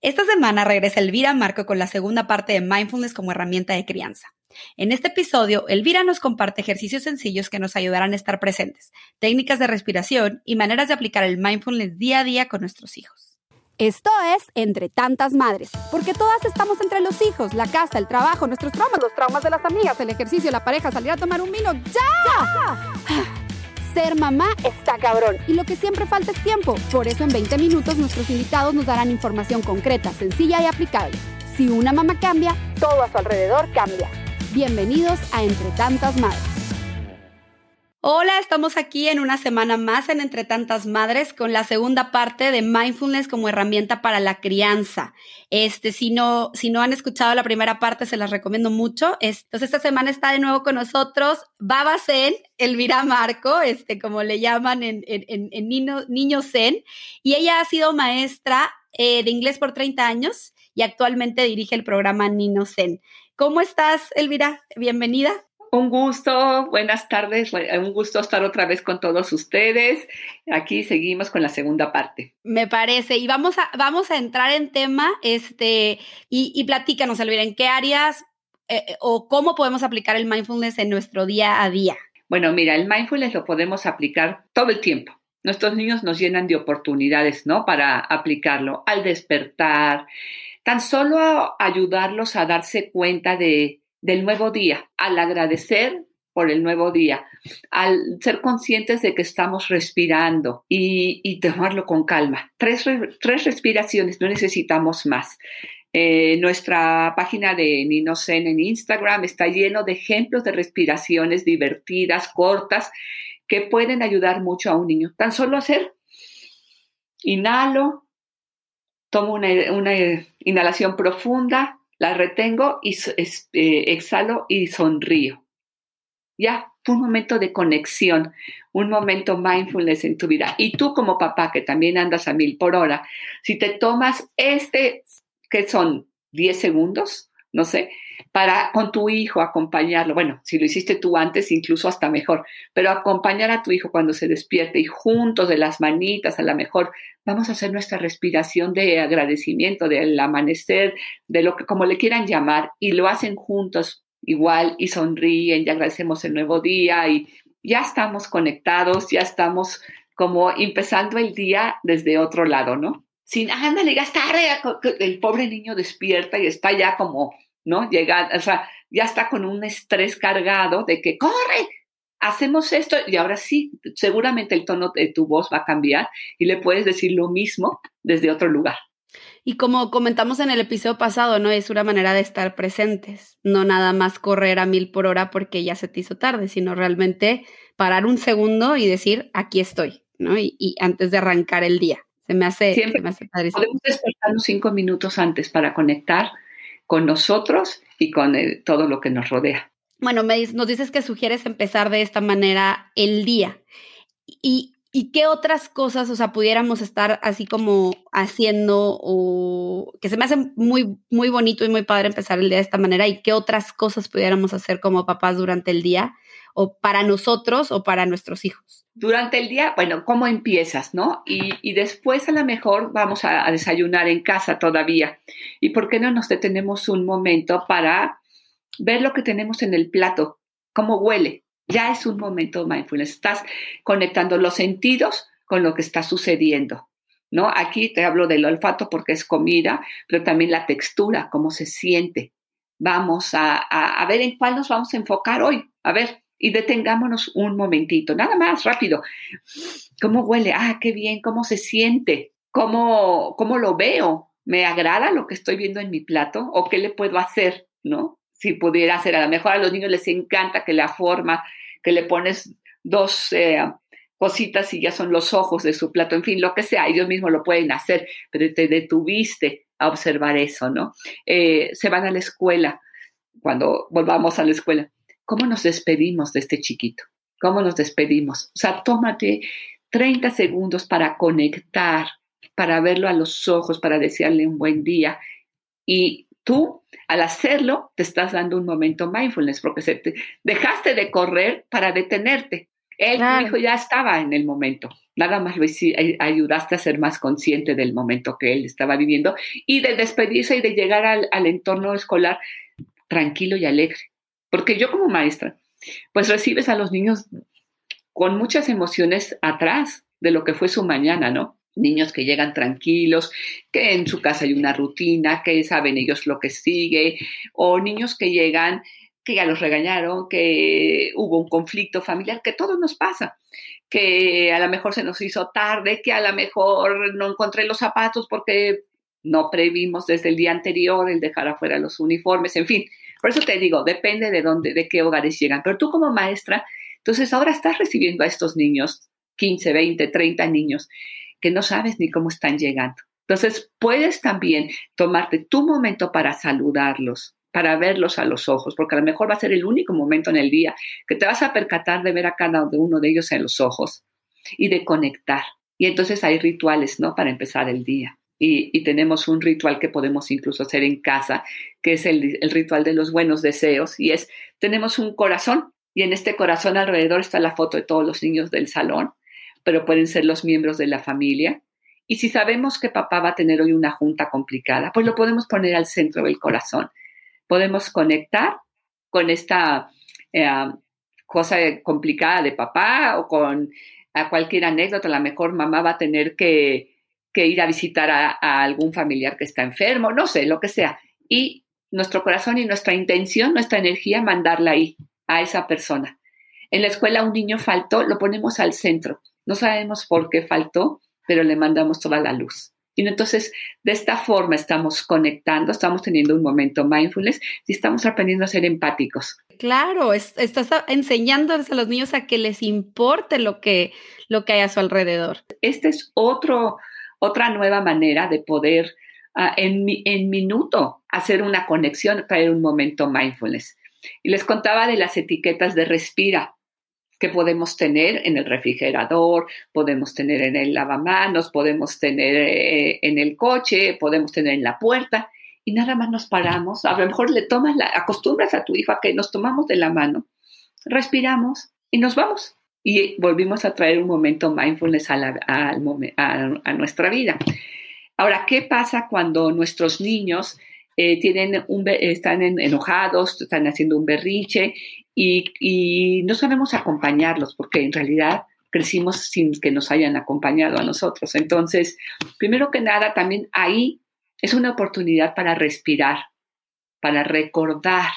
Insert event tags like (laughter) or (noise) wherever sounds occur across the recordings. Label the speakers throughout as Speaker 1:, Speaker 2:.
Speaker 1: Esta semana regresa Elvira Marco con la segunda parte de Mindfulness como herramienta de crianza. En este episodio, Elvira nos comparte ejercicios sencillos que nos ayudarán a estar presentes, técnicas de respiración y maneras de aplicar el mindfulness día a día con nuestros hijos.
Speaker 2: Esto es Entre tantas madres, porque todas estamos entre los hijos, la casa, el trabajo, nuestros traumas, los traumas de las amigas, el ejercicio, la pareja, salir a tomar un vino. ¡Ya! Ser mamá está cabrón y lo que siempre falta es tiempo. Por eso en 20 minutos nuestros invitados nos darán información concreta, sencilla y aplicable. Si una mamá cambia, todo a su alrededor cambia. Bienvenidos a Entre Tantas Madres.
Speaker 1: Hola, estamos aquí en una semana más en Entre Tantas Madres con la segunda parte de Mindfulness como herramienta para la crianza. Este, si no, si no han escuchado la primera parte, se las recomiendo mucho. Entonces, esta semana está de nuevo con nosotros Baba Zen, Elvira Marco, este, como le llaman en, en, en Niño, Zen, y ella ha sido maestra eh, de inglés por 30 años y actualmente dirige el programa Nino Zen. ¿Cómo estás, Elvira? Bienvenida.
Speaker 3: Un gusto, buenas tardes, un gusto estar otra vez con todos ustedes. Aquí seguimos con la segunda parte.
Speaker 1: Me parece, y vamos a, vamos a entrar en tema, este, y, y platícanos, Elvira, ¿en qué áreas eh, eh, o cómo podemos aplicar el mindfulness en nuestro día a día?
Speaker 3: Bueno, mira, el mindfulness lo podemos aplicar todo el tiempo. Nuestros niños nos llenan de oportunidades, ¿no? Para aplicarlo al despertar, tan solo ayudarlos a darse cuenta de del nuevo día, al agradecer por el nuevo día, al ser conscientes de que estamos respirando y, tomarlo con calma. Tres, tres, respiraciones, no necesitamos más. Eh, nuestra página de Ninosen en Instagram está lleno de ejemplos de respiraciones divertidas, cortas, que pueden ayudar mucho a un niño. Tan solo hacer, inhalo, tomo una, una inhalación profunda, la retengo y eh, exhalo y sonrío. Ya, un momento de conexión, un momento mindfulness en tu vida. Y tú como papá, que también andas a mil por hora, si te tomas este, que son 10 segundos, no sé, para con tu hijo acompañarlo. Bueno, si lo hiciste tú antes, incluso hasta mejor, pero acompañar a tu hijo cuando se despierte y juntos de las manitas, a lo mejor vamos a hacer nuestra respiración de agradecimiento, del amanecer, de lo que como le quieran llamar, y lo hacen juntos igual y sonríen y agradecemos el nuevo día y ya estamos conectados, ya estamos como empezando el día desde otro lado, ¿no? Sin, ándale, ya está el pobre niño despierta y está ya como ¿no? Llega, o sea, ya está con un estrés cargado de que corre, hacemos esto y ahora sí, seguramente el tono de tu voz va a cambiar y le puedes decir lo mismo desde otro lugar.
Speaker 1: Y como comentamos en el episodio pasado, ¿no? Es una manera de estar presentes, no nada más correr a mil por hora porque ya se te hizo tarde, sino realmente parar un segundo y decir, aquí estoy, ¿no? Y, antes de arrancar el día. Se me hace,
Speaker 3: Siempre
Speaker 1: me hace
Speaker 3: Podemos despertarnos cinco minutos antes para conectar con nosotros y con todo lo que nos rodea.
Speaker 1: Bueno, nos dices que sugieres empezar de esta manera el día. ¿Y, ¿Y qué otras cosas, o sea, pudiéramos estar así como haciendo o que se me hace muy, muy bonito y muy padre empezar el día de esta manera? ¿Y qué otras cosas pudiéramos hacer como papás durante el día o para nosotros o para nuestros hijos?
Speaker 3: Durante el día, bueno, ¿cómo empiezas, no? Y, después a lo mejor vamos a, a, desayunar en casa todavía. ¿Y por qué no nos detenemos un momento para ver lo que tenemos en el plato? ¿Cómo huele? Ya es un momento mindfulness. Estás conectando los sentidos con lo que está sucediendo. ¿No? Aquí te hablo del olfato porque es comida, pero también la textura, cómo se siente. Vamos a, a, a ver en cuál nos vamos a enfocar hoy. A ver, y detengámonos un momentito, nada más rápido. ¿Cómo huele? Ah, qué bien, ¿cómo se siente? ¿Cómo, cómo lo veo? ¿Me agrada lo que estoy viendo en mi plato? ¿O qué le puedo hacer? ¿No? Si pudiera hacer, a lo mejor a los niños les encanta que la forma, que le pones dos eh, cositas y ya son los ojos de su plato, en fin, lo que sea, ellos mismos lo pueden hacer, pero te detuviste a observar eso, ¿no? Eh, se van a la escuela, cuando volvamos a la escuela ¿Cómo nos despedimos de este chiquito? ¿Cómo nos despedimos? O sea, tómate 30 segundos para conectar, para verlo a los ojos, para desearle un buen día. Y tú, al hacerlo, te estás dando un momento mindfulness, porque se te, dejaste de correr para detenerte. Él, tu hijo, ya estaba en el momento. Nada más lo ayudaste a ser más consciente del momento que él estaba viviendo y de despedirse y de llegar al, al entorno escolar tranquilo y alegre. Porque yo como maestra, pues recibes a los niños con muchas emociones atrás de lo que fue su mañana, ¿no? Niños que llegan tranquilos, que en su casa hay una rutina, que saben ellos lo que sigue, o niños que llegan que ya los regañaron, que hubo un conflicto familiar, que todo nos pasa, que a lo mejor se nos hizo tarde, que a lo mejor no encontré los zapatos porque no previmos desde el día anterior el dejar afuera los uniformes, en fin. Por eso te digo, depende de dónde, de qué hogares llegan. Pero tú como maestra, entonces ahora estás recibiendo a estos niños, 15, 20, 30 niños, que no sabes ni cómo están llegando. Entonces puedes también tomarte tu momento para saludarlos, para verlos a los ojos, porque a lo mejor va a ser el único momento en el día que te vas a percatar de ver a cada uno de ellos en los ojos y de conectar. Y entonces hay rituales, ¿no? Para empezar el día. Y, tenemos un ritual que podemos incluso hacer en casa, que es el, ritual de los buenos deseos, y es, tenemos un corazón, y en este corazón alrededor está la foto de todos los niños del salón, pero pueden ser los miembros de la familia. Y si sabemos que papá va a tener hoy una junta complicada, pues lo podemos poner al centro del corazón podemos conectar con esta eh, cosa complicada de papá o con cualquier anécdota. A lo mejor mamá va a tener que, ir a visitar a, algún familiar que está enfermo, no sé, lo que sea. Y nuestro corazón y nuestra intención, nuestra energía, mandarla ahí, a esa persona. En la escuela un niño faltó, lo ponemos al centro. No sabemos por qué faltó, pero le mandamos toda la luz. Y entonces, de esta forma estamos conectando, estamos teniendo un momento mindfulness y estamos aprendiendo a ser empáticos.
Speaker 1: Claro, estás enseñándoles a los niños a que les importe lo que, lo que hay a su alrededor.
Speaker 3: Esta es otro, otra nueva manera de poder ah, en, minuto hacer una conexión, traer un momento mindfulness. Y les contaba de las etiquetas de respira que podemos tener en el refrigerador, podemos tener en el lavamanos, podemos tener eh, en el coche, podemos tener en la puerta y nada más nos paramos. A lo mejor le tomas la, acostumbras a tu hijo a que nos tomamos de la mano, respiramos y nos vamos. Y volvimos a traer un momento mindfulness a, nuestra vida. Ahora, ¿qué pasa cuando nuestros niños eh, tienen un, están enojados, están haciendo un berrinche y, no sabemos acompañarlos porque en realidad crecimos sin que nos hayan acompañado a nosotros. Entonces, primero que nada, también ahí es una oportunidad para respirar, para recordar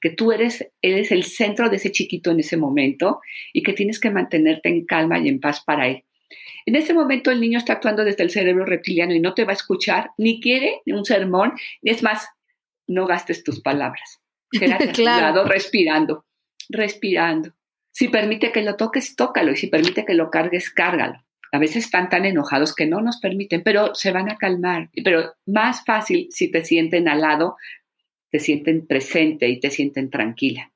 Speaker 3: que tú eres, eres el centro de ese chiquito en ese momento y que tienes que mantenerte en calma y en paz para él. En ese momento el niño está actuando desde el cerebro reptiliano y no te va a escuchar, ni quiere un sermón, es más, no gastes tus palabras. (laughs) Quédate claro. respirando respirando. Si permite que lo toques, tócalo. Y si permite que lo cargues, cárgalo. A veces están tan enojados que no nos permiten, pero se van a calmar. Pero más fácil si te sienten al lado, te sienten presente y te sienten tranquila.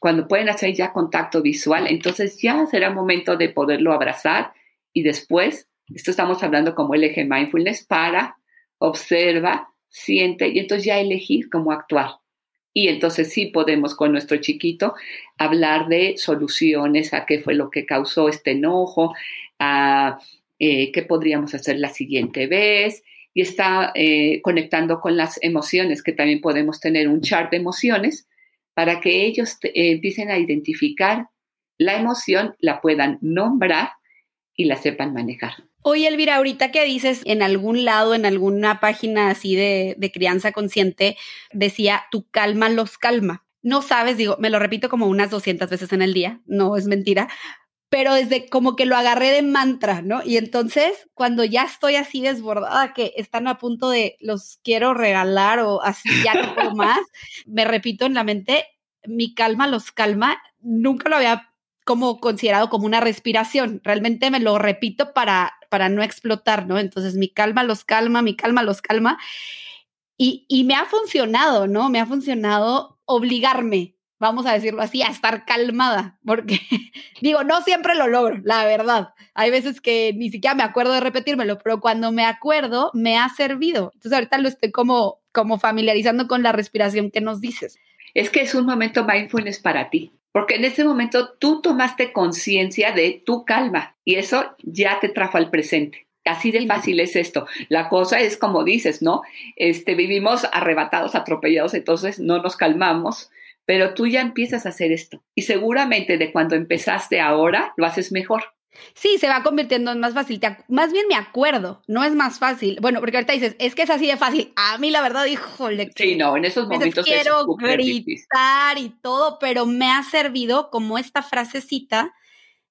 Speaker 3: Cuando pueden hacer ya contacto visual, entonces ya será momento de poderlo abrazar y después, esto estamos hablando como el eje mindfulness, para, observa, siente y entonces ya elegir cómo actuar. Y entonces sí podemos con nuestro chiquito hablar de soluciones a qué fue lo que causó este enojo, a eh, qué podríamos hacer la siguiente vez. Y está eh, conectando con las emociones, que también podemos tener un chart de emociones para que ellos eh, empiecen a identificar la emoción, la puedan nombrar y la sepan manejar.
Speaker 1: Oye, Elvira, ahorita que dices en algún lado, en alguna página así de, de crianza consciente, decía, tu calma los calma. No sabes, digo, me lo repito como unas 200 veces en el día, no es mentira, pero desde como que lo agarré de mantra, ¿no? Y entonces, cuando ya estoy así desbordada, que están a punto de los quiero regalar o así ya no puedo (laughs) más, me repito en la mente, mi calma los calma. Nunca lo había como considerado como una respiración. Realmente me lo repito para, para no explotar, ¿no? Entonces mi calma los calma, mi calma los calma. Y, y me ha funcionado, ¿no? Me ha funcionado obligarme, vamos a decirlo así, a estar calmada, porque (laughs) digo, no siempre lo logro, la verdad. Hay veces que ni siquiera me acuerdo de repetírmelo, pero cuando me acuerdo, me ha servido. Entonces ahorita lo estoy como, como familiarizando con la respiración que nos dices.
Speaker 3: Es que es un momento mindfulness para ti porque en ese momento tú tomaste conciencia de tu calma y eso ya te trajo al presente. Así de fácil es esto. La cosa es como dices, ¿no? Este, vivimos arrebatados, atropellados, entonces no nos calmamos, pero tú ya empiezas a hacer esto. Y seguramente de cuando empezaste ahora, lo haces mejor.
Speaker 1: Sí, se va convirtiendo en más fácil. más bien me acuerdo, no es más fácil. Bueno, porque ahorita dices, es que es así de fácil. A mí la verdad, híjole.
Speaker 3: Sí, no, en esos momentos
Speaker 1: quiero gritar y todo, pero me ha servido como esta frasecita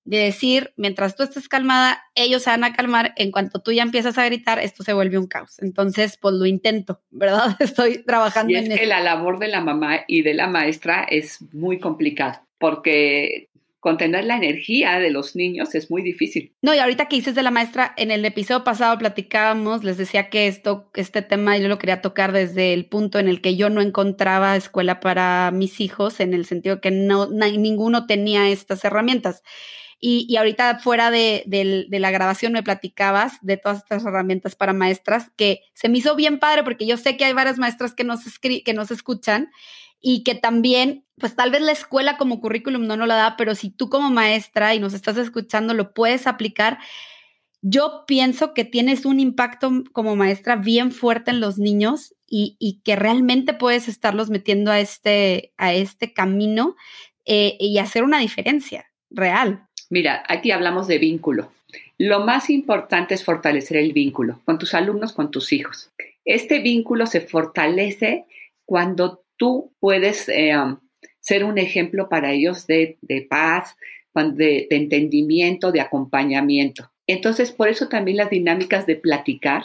Speaker 1: de decir, mientras tú estés calmada, ellos se van a calmar. En cuanto tú ya empiezas a gritar, esto se vuelve un caos. Entonces, pues lo intento, (laughs) ¿verdad? Estoy trabajando
Speaker 3: y es que la labor de la mamá y de la maestra es muy complicada porque contener la energía de los niños es muy difícil.
Speaker 1: No, y ahorita que dices de la maestra, en el episodio pasado platicábamos, les decía que esto, este tema yo lo quería tocar desde el punto en el que yo no encontraba escuela para mis hijos, en el sentido que no, ninguno tenía estas herramientas. Y, y ahorita fuera de, de, la grabación me platicabas de todas estas herramientas para maestras, que se me hizo bien padre porque yo sé que hay varias maestras que nos, que nos escuchan y que también, pues tal vez la escuela como currículum no nos la da, pero si tú como maestra y nos estás escuchando lo puedes aplicar, yo pienso que tienes un impacto como maestra bien fuerte en los niños y, que realmente puedes estarlos metiendo a este, a este camino eh, y hacer una diferencia real.
Speaker 3: Mira, aquí hablamos de vínculo. Lo más importante es fortalecer el vínculo con tus alumnos, con tus hijos. Este vínculo se fortalece cuando tú puedes eh, um, ser un ejemplo para ellos de, paz, de, entendimiento, de acompañamiento. Entonces, por eso también las dinámicas de platicar,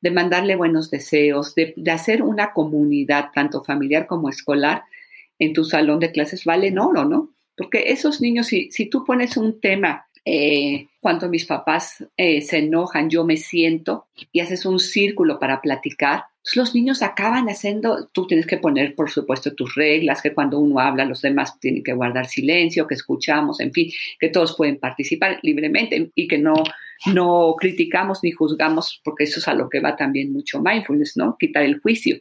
Speaker 3: de mandarle buenos deseos, de, hacer una comunidad, tanto familiar como escolar, en tu salón de clases valen oro, ¿no? Porque esos niños, si, tú pones un tema eh, cuando mis papás eh, se enojan, yo me siento y haces un círculo para platicar. Pues los niños acaban haciendo, tú tienes que poner, por supuesto, tus reglas, que cuando uno habla, los demás tienen que guardar silencio, que escuchamos, en fin, que todos pueden participar libremente y que no, no criticamos ni juzgamos, porque eso es a lo que va también mucho mindfulness, ¿no? Quitar el juicio.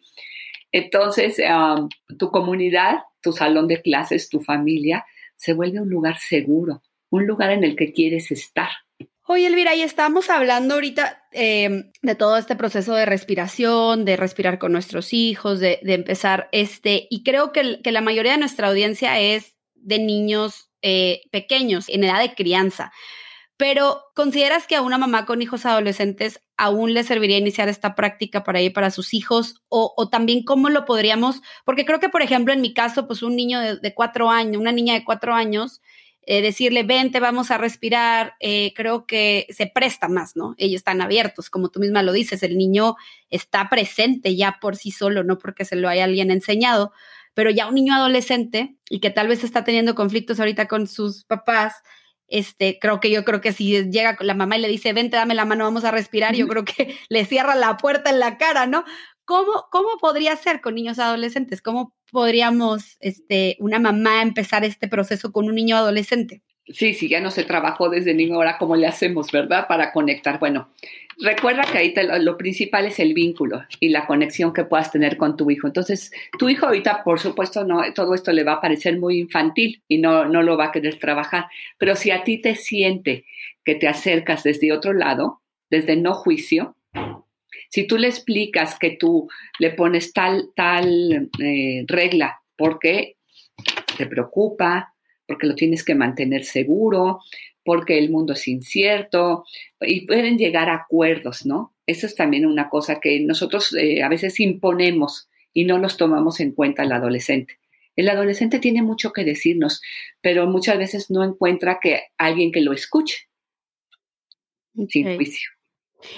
Speaker 3: Entonces, um, tu comunidad, tu salón de clases, tu familia, se vuelve un lugar seguro, un lugar en el que quieres estar.
Speaker 1: Oye, Elvira, y estamos hablando ahorita em, de todo este proceso de respiración, de respirar con nuestros hijos, de, empezar este, y creo que, que, la mayoría de nuestra audiencia es de niños eh, pequeños, en edad de crianza. Pero, ¿consideras que a una mamá con hijos adolescentes aún le serviría iniciar esta práctica para ir para sus hijos? O, o, también cómo lo podríamos, porque creo que, por ejemplo, en mi caso, pues un niño de, de cuatro años, una niña de cuatro años, eh, decirle, vente, vamos a respirar, eh, creo que se presta más, ¿no? Ellos están abiertos, como tú misma lo dices, el niño está presente ya por sí solo, no porque se lo haya alguien enseñado, pero ya un niño adolescente y que tal vez está teniendo conflictos ahorita con sus papás, este, creo que yo creo que si llega la mamá y le dice, vente, dame la mano, vamos a respirar, yo creo que (laughs) le cierra la puerta en la cara, ¿no? ¿Cómo, cómo podría ser con niños adolescentes? ¿Cómo podríamos, este, una mamá, empezar este proceso con un niño adolescente?
Speaker 3: Sí, sí, ya no se trabajó desde niño, ahora cómo le hacemos, ¿verdad? Para conectar. Bueno, recuerda que ahí lo, principal es el vínculo y la conexión que puedas tener con tu hijo. Entonces, tu hijo ahorita, por supuesto, no, todo esto le va a parecer muy infantil y no, no lo va a querer trabajar. Pero si a ti te siente que te acercas desde otro lado, desde no juicio, si tú le explicas que tú le pones tal, tal eh, regla porque te preocupa, porque lo tienes que mantener seguro, porque el mundo es incierto y pueden llegar a acuerdos, ¿no? Eso es también una cosa que nosotros eh, a veces imponemos y no los tomamos en cuenta el adolescente. El adolescente tiene mucho que decirnos, pero muchas veces no encuentra que alguien que lo escuche sin juicio.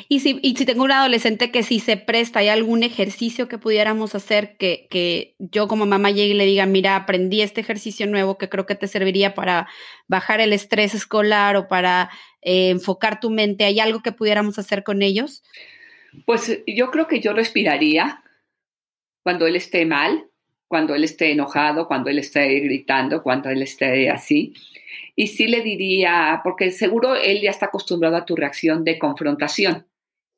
Speaker 1: Y si, y si tengo un adolescente que si se presta, ¿hay algún ejercicio que pudiéramos hacer que, que yo como mamá llegue y le diga, mira, aprendí este ejercicio nuevo que creo que te serviría para bajar el estrés escolar o para eh, enfocar tu mente? ¿Hay algo que pudiéramos hacer con ellos?
Speaker 3: Pues yo creo que yo respiraría cuando él esté mal, cuando él esté enojado, cuando él esté gritando, cuando él esté así. Y sí le diría, porque seguro él ya está acostumbrado a tu reacción de confrontación.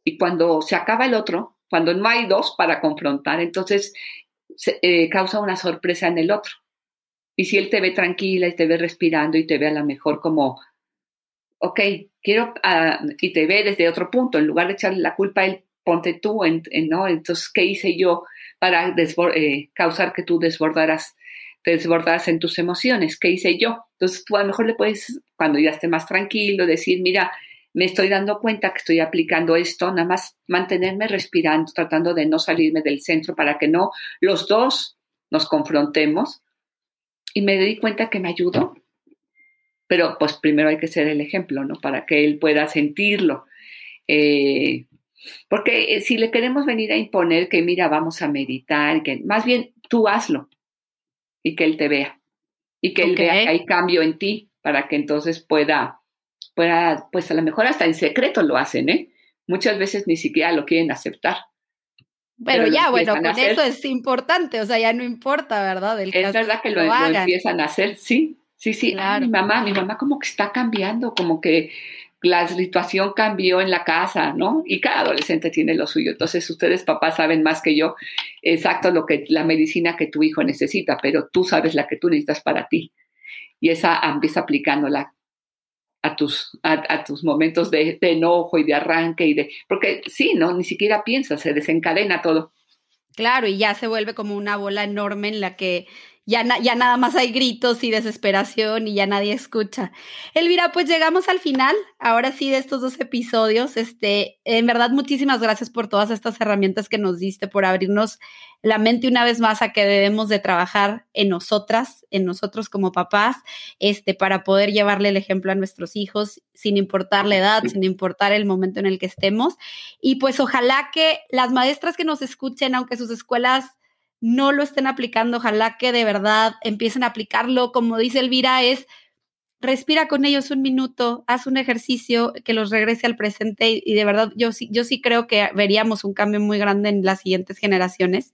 Speaker 3: Y cuando se acaba el otro, cuando no hay dos para confrontar, entonces se, eh, causa una sorpresa en el otro. Y si él te ve tranquila y te ve respirando y te ve a lo mejor como, ok, quiero, uh, y te ve desde otro punto, en lugar de echarle la culpa a él, ponte tú, en, en, ¿no? Entonces, ¿qué hice yo para eh, causar que tú desbordaras, te desbordaras en tus emociones? ¿Qué hice yo? Entonces, tú a lo mejor le puedes, cuando ya esté más tranquilo, decir, mira, me estoy dando cuenta que estoy aplicando esto, nada más mantenerme respirando, tratando de no salirme del centro para que no los dos nos confrontemos. Y me di cuenta que me ayudó. Pero pues primero hay que ser el ejemplo, ¿no? Para que él pueda sentirlo. Eh, porque eh, si le queremos venir a imponer que, mira, vamos a meditar, que más bien tú hazlo y que él te vea. Y que él vea que hay cambio en ti para que entonces pueda pues a lo mejor hasta en secreto lo hacen, ¿eh? Muchas veces ni siquiera lo quieren aceptar.
Speaker 1: Pero, ya, bueno, con eso es importante, o sea, ya no importa, ¿verdad?
Speaker 3: es verdad que, lo, empiezan a hacer, sí, sí, sí. mi mamá, mi mamá como que está cambiando, como que la situación cambió en la casa, ¿no? Y cada adolescente tiene lo suyo. Entonces, ustedes, papás, saben más que yo exacto lo que la medicina que tu hijo necesita, pero tú sabes la que tú necesitas para ti. Y esa empieza aplicándola a tus, a, tus momentos de, enojo y de arranque y de, porque sí, ¿no? Ni siquiera piensas, se desencadena todo.
Speaker 1: Claro, y ya se vuelve como una bola enorme en la que ya, ya nada más hay gritos y desesperación y ya nadie escucha. Elvira, pues llegamos al final, ahora sí, de estos dos episodios. Este, en verdad, muchísimas gracias por todas estas herramientas que nos diste, por abrirnos la mente una vez más a que debemos de trabajar en nosotras, en nosotros como papás, este, para poder llevarle el ejemplo a nuestros hijos, sin importar la edad, sin importar el momento en el que estemos. Y pues ojalá que las maestras que nos escuchen, aunque sus escuelas no lo estén aplicando, ojalá que de verdad empiecen a aplicarlo. Como dice Elvira, es respira con ellos un minuto, haz un ejercicio que los regrese al presente y, de verdad yo sí, yo sí creo que veríamos un cambio muy grande en las siguientes generaciones.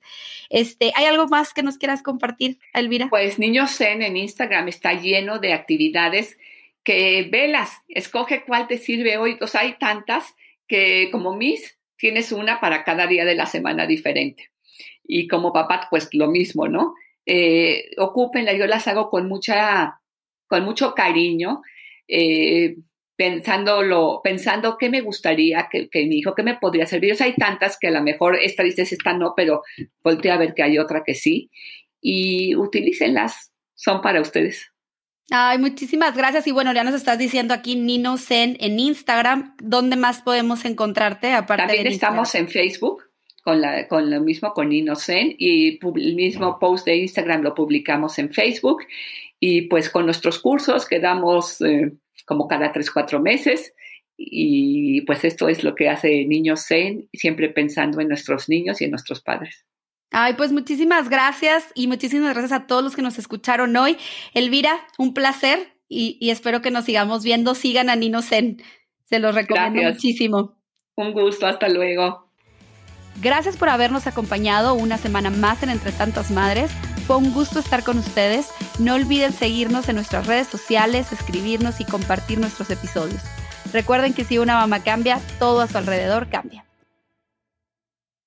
Speaker 1: Este, ¿Hay algo más que nos quieras compartir, Elvira?
Speaker 3: Pues Niños Zen en Instagram está lleno de actividades que velas, escoge cuál te sirve hoy. O hay tantas que como mis, tienes una para cada día de la semana diferente y como papá, pues lo mismo, ¿no? Eh, ocúpenla, yo las hago con mucha, con mucho cariño, eh, pensándolo, pensando qué me gustaría que, que, mi hijo, qué me podría servir. O sea, hay tantas que a lo mejor esta dices, esta no, pero voltea a ver que hay otra que sí. Y utilícenlas, son para ustedes.
Speaker 1: Ay, muchísimas gracias. Y bueno, ya nos estás diciendo aquí Nino Zen en Instagram. ¿Dónde más podemos encontrarte?
Speaker 3: Aparte También estamos en Facebook con, la, con lo mismo con Innocent y el mismo post de Instagram lo publicamos en Facebook y pues con nuestros cursos que damos eh, como cada tres, cuatro meses y pues esto es lo que hace Niños Zen, siempre pensando en nuestros niños y en nuestros padres.
Speaker 1: Ay, pues muchísimas gracias y muchísimas gracias a todos los que nos escucharon hoy. Elvira, un placer y, y espero que nos sigamos viendo. Sigan a Nino Zen, se los recomiendo muchísimo.
Speaker 3: Un gusto, hasta luego.
Speaker 1: Gracias por habernos acompañado una semana más en Entre Tantas Madres. Fue un gusto estar con ustedes. No olviden seguirnos en nuestras redes sociales, escribirnos y compartir nuestros episodios. Recuerden que si una mamá cambia, todo a su alrededor cambia.